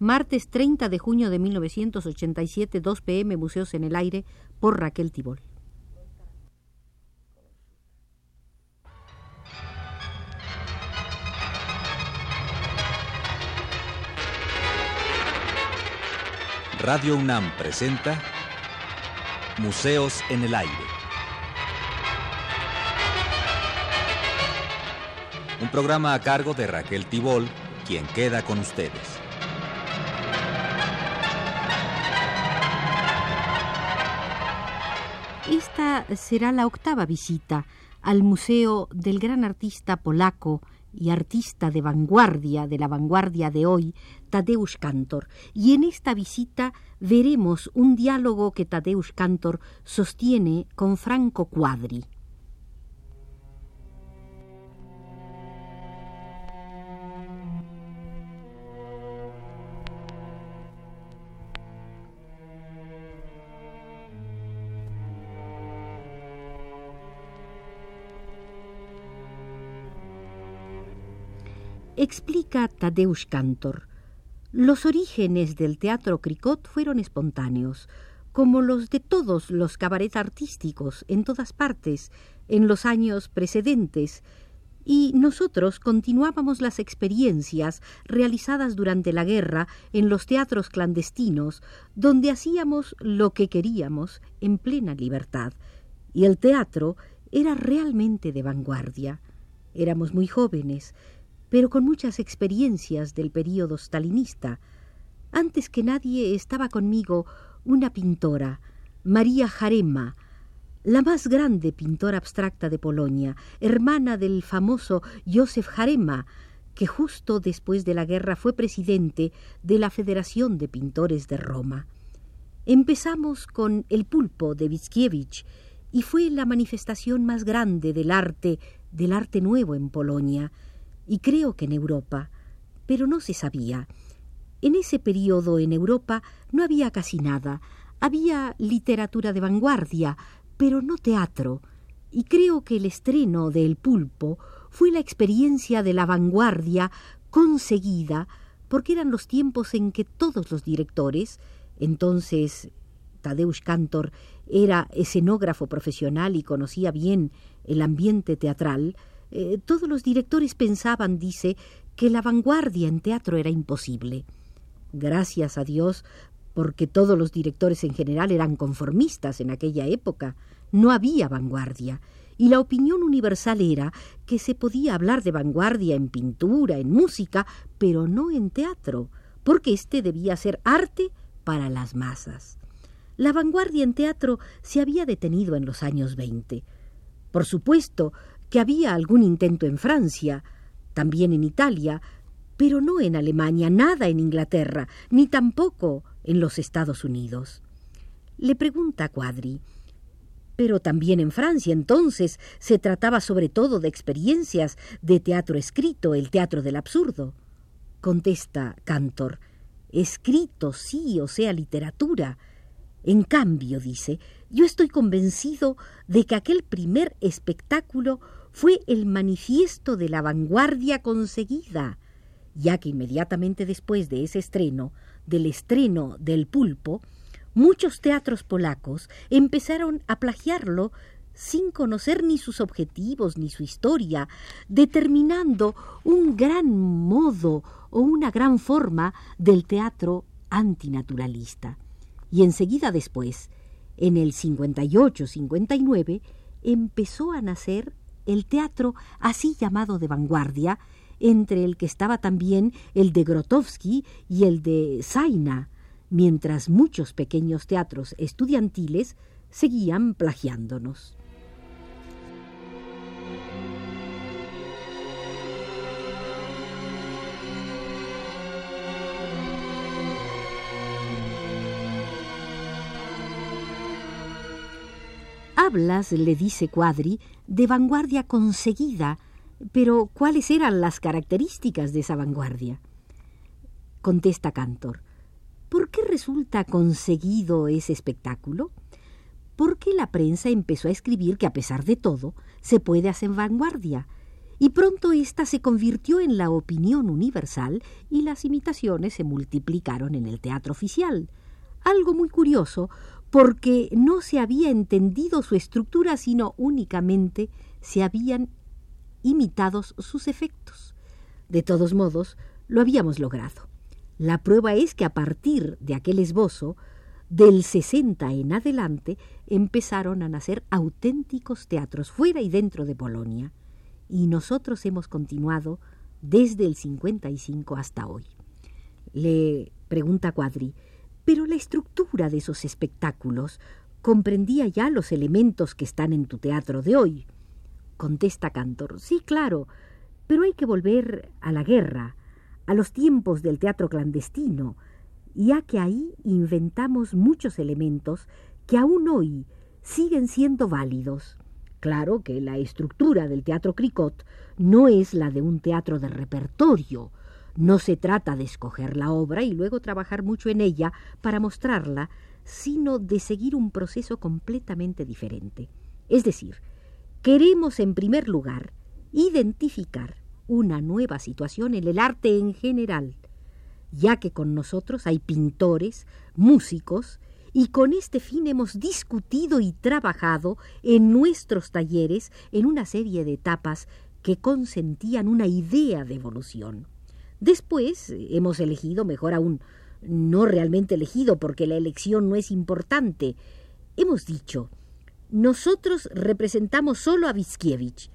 Martes 30 de junio de 1987, 2 pm, Museos en el Aire, por Raquel Tibol. Radio UNAM presenta Museos en el Aire. Un programa a cargo de Raquel Tibol, quien queda con ustedes. Esta será la octava visita al Museo del gran artista polaco y artista de vanguardia, de la vanguardia de hoy, Tadeusz Kantor. Y en esta visita veremos un diálogo que Tadeusz Kantor sostiene con Franco Quadri. Explica Tadeusz Kantor. Los orígenes del teatro Cricot fueron espontáneos, como los de todos los cabarets artísticos en todas partes en los años precedentes, y nosotros continuábamos las experiencias realizadas durante la guerra en los teatros clandestinos, donde hacíamos lo que queríamos en plena libertad, y el teatro era realmente de vanguardia. Éramos muy jóvenes, pero con muchas experiencias del período stalinista. Antes que nadie estaba conmigo una pintora, María Jarema, la más grande pintora abstracta de Polonia, hermana del famoso Józef Jarema, que justo después de la guerra fue presidente de la Federación de Pintores de Roma. Empezamos con El pulpo de Wickiewicz y fue la manifestación más grande del arte, del arte nuevo en Polonia, y creo que en Europa, pero no se sabía. En ese periodo en Europa no había casi nada. Había literatura de vanguardia, pero no teatro, y creo que el estreno de El Pulpo fue la experiencia de la vanguardia conseguida, porque eran los tiempos en que todos los directores, entonces Tadeusz Kantor era escenógrafo profesional y conocía bien el ambiente teatral, eh, todos los directores pensaban, dice, que la vanguardia en teatro era imposible. Gracias a Dios, porque todos los directores en general eran conformistas en aquella época. No había vanguardia. Y la opinión universal era que se podía hablar de vanguardia en pintura, en música, pero no en teatro, porque éste debía ser arte para las masas. La vanguardia en teatro se había detenido en los años veinte. Por supuesto, que había algún intento en Francia, también en Italia, pero no en Alemania, nada en Inglaterra, ni tampoco en los Estados Unidos. Le pregunta Cuadri, pero también en Francia entonces se trataba sobre todo de experiencias de teatro escrito, el teatro del absurdo. Contesta Cantor, escrito sí, o sea, literatura. En cambio, dice, yo estoy convencido de que aquel primer espectáculo fue el manifiesto de la vanguardia conseguida, ya que inmediatamente después de ese estreno, del estreno del pulpo, muchos teatros polacos empezaron a plagiarlo sin conocer ni sus objetivos ni su historia, determinando un gran modo o una gran forma del teatro antinaturalista. Y enseguida después, en el 58-59, empezó a nacer el teatro así llamado de vanguardia, entre el que estaba también el de Grotowski y el de Zaina, mientras muchos pequeños teatros estudiantiles seguían plagiándonos. Hablas, le dice Cuadri, de vanguardia conseguida, pero ¿cuáles eran las características de esa vanguardia? Contesta Cantor, ¿por qué resulta conseguido ese espectáculo? Porque la prensa empezó a escribir que a pesar de todo se puede hacer vanguardia, y pronto ésta se convirtió en la opinión universal y las imitaciones se multiplicaron en el teatro oficial. Algo muy curioso, porque no se había entendido su estructura, sino únicamente se habían imitado sus efectos. De todos modos, lo habíamos logrado. La prueba es que a partir de aquel esbozo, del 60 en adelante, empezaron a nacer auténticos teatros fuera y dentro de Polonia, y nosotros hemos continuado desde el 55 hasta hoy. Le pregunta Cuadri, pero la estructura de esos espectáculos comprendía ya los elementos que están en tu teatro de hoy. Contesta Cantor, sí, claro, pero hay que volver a la guerra, a los tiempos del teatro clandestino, ya que ahí inventamos muchos elementos que aún hoy siguen siendo válidos. Claro que la estructura del teatro Cricot no es la de un teatro de repertorio, no se trata de escoger la obra y luego trabajar mucho en ella para mostrarla, sino de seguir un proceso completamente diferente. Es decir, queremos en primer lugar identificar una nueva situación en el arte en general, ya que con nosotros hay pintores, músicos, y con este fin hemos discutido y trabajado en nuestros talleres en una serie de etapas que consentían una idea de evolución. Después hemos elegido, mejor aún, no realmente elegido porque la elección no es importante. Hemos dicho, nosotros representamos solo a Vizkiewicz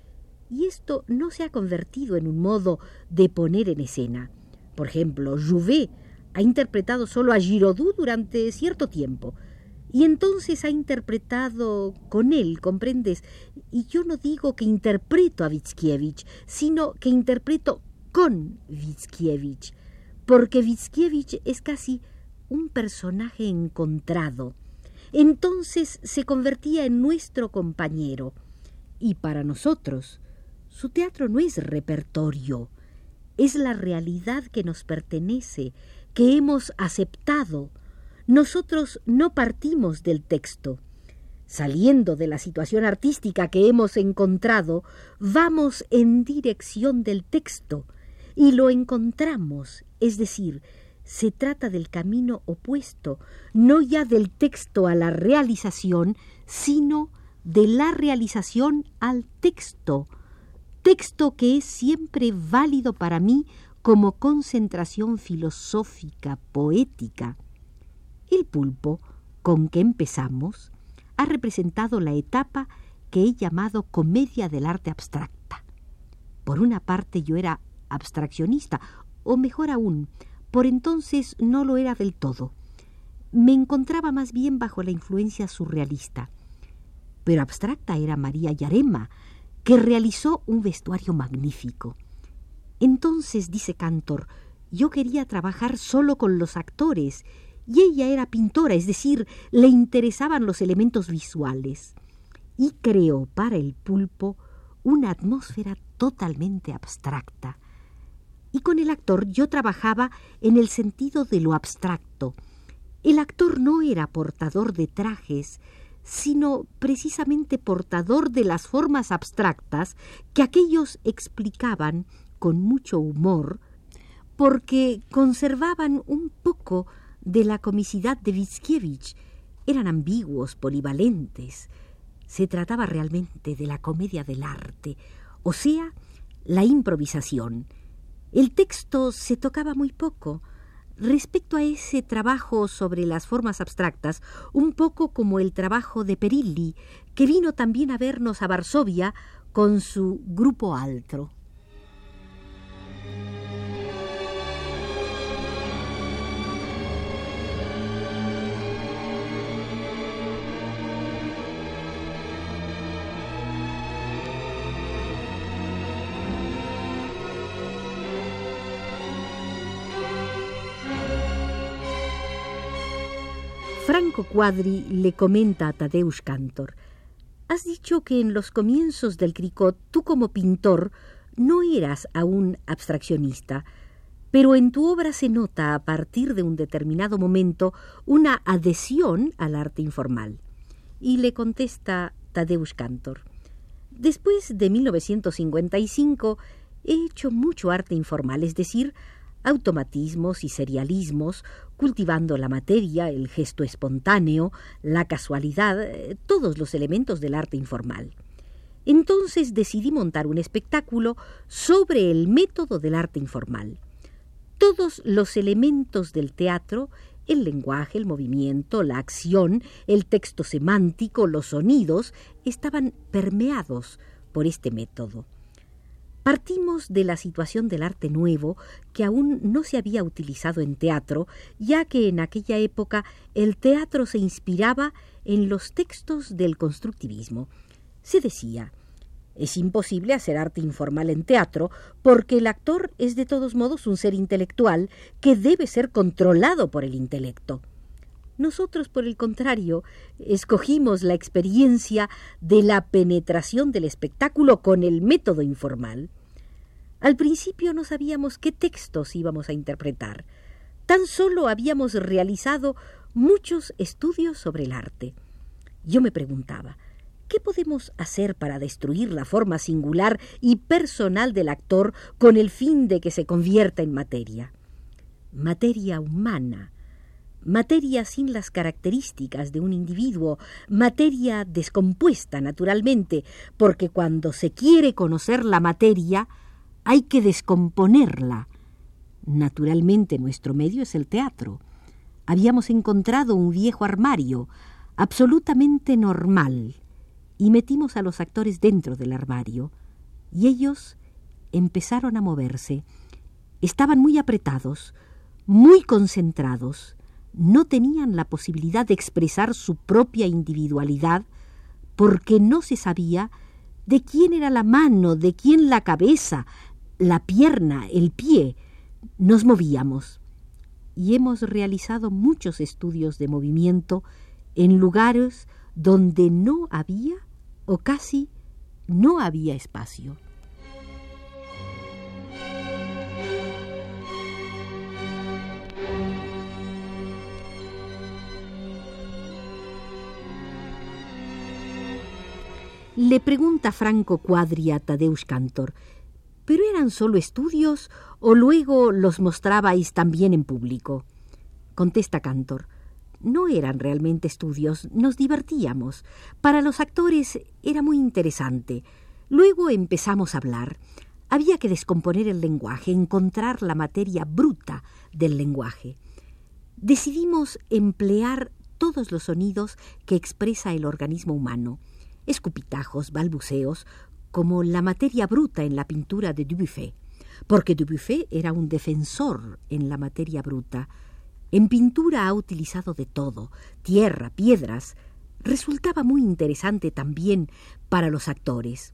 y esto no se ha convertido en un modo de poner en escena. Por ejemplo, Jouvet ha interpretado solo a Giraudoux durante cierto tiempo y entonces ha interpretado con él, ¿comprendes? Y yo no digo que interpreto a Vizkiewicz, sino que interpreto con Vizkiewicz, porque Vizkiewicz es casi un personaje encontrado. Entonces se convertía en nuestro compañero. Y para nosotros, su teatro no es repertorio, es la realidad que nos pertenece, que hemos aceptado. Nosotros no partimos del texto. Saliendo de la situación artística que hemos encontrado, vamos en dirección del texto, y lo encontramos, es decir, se trata del camino opuesto, no ya del texto a la realización, sino de la realización al texto, texto que es siempre válido para mí como concentración filosófica, poética. El pulpo, con que empezamos, ha representado la etapa que he llamado comedia del arte abstracta. Por una parte yo era abstraccionista, o mejor aún, por entonces no lo era del todo. Me encontraba más bien bajo la influencia surrealista. Pero abstracta era María Yarema, que realizó un vestuario magnífico. Entonces, dice Cantor, yo quería trabajar solo con los actores, y ella era pintora, es decir, le interesaban los elementos visuales, y creó para el pulpo una atmósfera totalmente abstracta, y con el actor yo trabajaba en el sentido de lo abstracto. El actor no era portador de trajes, sino precisamente portador de las formas abstractas que aquellos explicaban con mucho humor, porque conservaban un poco de la comicidad de Vizkiewicz. Eran ambiguos, polivalentes. Se trataba realmente de la comedia del arte, o sea, la improvisación. El texto se tocaba muy poco. Respecto a ese trabajo sobre las formas abstractas, un poco como el trabajo de Perilli, que vino también a vernos a Varsovia con su grupo altro. Franco Quadri le comenta a Tadeusz Cantor, has dicho que en los comienzos del Cricot tú como pintor no eras aún abstraccionista, pero en tu obra se nota a partir de un determinado momento una adhesión al arte informal. Y le contesta Tadeusz Cantor, Después de 1955 he hecho mucho arte informal, es decir, automatismos y serialismos, cultivando la materia, el gesto espontáneo, la casualidad, eh, todos los elementos del arte informal. Entonces decidí montar un espectáculo sobre el método del arte informal. Todos los elementos del teatro, el lenguaje, el movimiento, la acción, el texto semántico, los sonidos, estaban permeados por este método. Partimos de la situación del arte nuevo, que aún no se había utilizado en teatro, ya que en aquella época el teatro se inspiraba en los textos del constructivismo. Se decía, es imposible hacer arte informal en teatro porque el actor es de todos modos un ser intelectual que debe ser controlado por el intelecto. Nosotros, por el contrario, escogimos la experiencia de la penetración del espectáculo con el método informal. Al principio no sabíamos qué textos íbamos a interpretar. Tan solo habíamos realizado muchos estudios sobre el arte. Yo me preguntaba, ¿qué podemos hacer para destruir la forma singular y personal del actor con el fin de que se convierta en materia? Materia humana, materia sin las características de un individuo, materia descompuesta naturalmente, porque cuando se quiere conocer la materia, hay que descomponerla. Naturalmente nuestro medio es el teatro. Habíamos encontrado un viejo armario, absolutamente normal, y metimos a los actores dentro del armario, y ellos empezaron a moverse. Estaban muy apretados, muy concentrados, no tenían la posibilidad de expresar su propia individualidad porque no se sabía de quién era la mano, de quién la cabeza, la pierna, el pie. Nos movíamos. Y hemos realizado muchos estudios de movimiento en lugares donde no había o casi no había espacio. Le pregunta Franco Cuadri a Tadeusz Cantor, ¿pero eran solo estudios o luego los mostrabais también en público? Contesta Cantor, no eran realmente estudios, nos divertíamos. Para los actores era muy interesante. Luego empezamos a hablar. Había que descomponer el lenguaje, encontrar la materia bruta del lenguaje. Decidimos emplear todos los sonidos que expresa el organismo humano escupitajos, balbuceos, como la materia bruta en la pintura de Dubuffet, porque Dubuffet era un defensor en la materia bruta. En pintura ha utilizado de todo, tierra, piedras. Resultaba muy interesante también para los actores.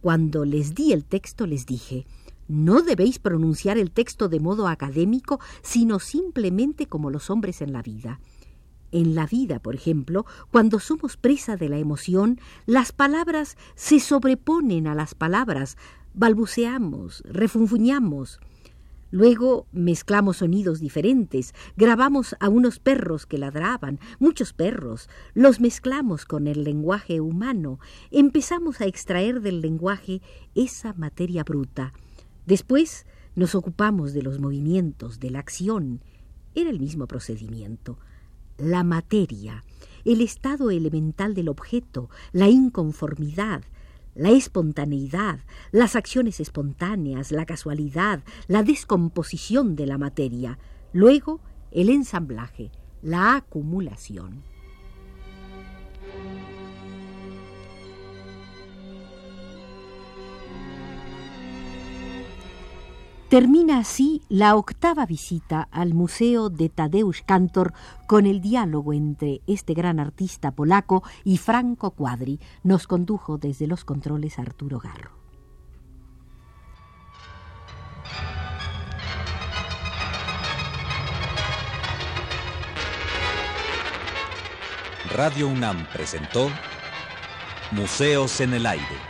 Cuando les di el texto les dije, no debéis pronunciar el texto de modo académico, sino simplemente como los hombres en la vida. En la vida, por ejemplo, cuando somos presa de la emoción, las palabras se sobreponen a las palabras, balbuceamos, refunfuñamos. Luego mezclamos sonidos diferentes, grabamos a unos perros que ladraban, muchos perros, los mezclamos con el lenguaje humano, empezamos a extraer del lenguaje esa materia bruta. Después nos ocupamos de los movimientos, de la acción. Era el mismo procedimiento la materia, el estado elemental del objeto, la inconformidad, la espontaneidad, las acciones espontáneas, la casualidad, la descomposición de la materia, luego el ensamblaje, la acumulación. Termina así la octava visita al Museo de Tadeusz Kantor con el diálogo entre este gran artista polaco y Franco Quadri. Nos condujo desde los controles Arturo Garro. Radio UNAM presentó Museos en el Aire.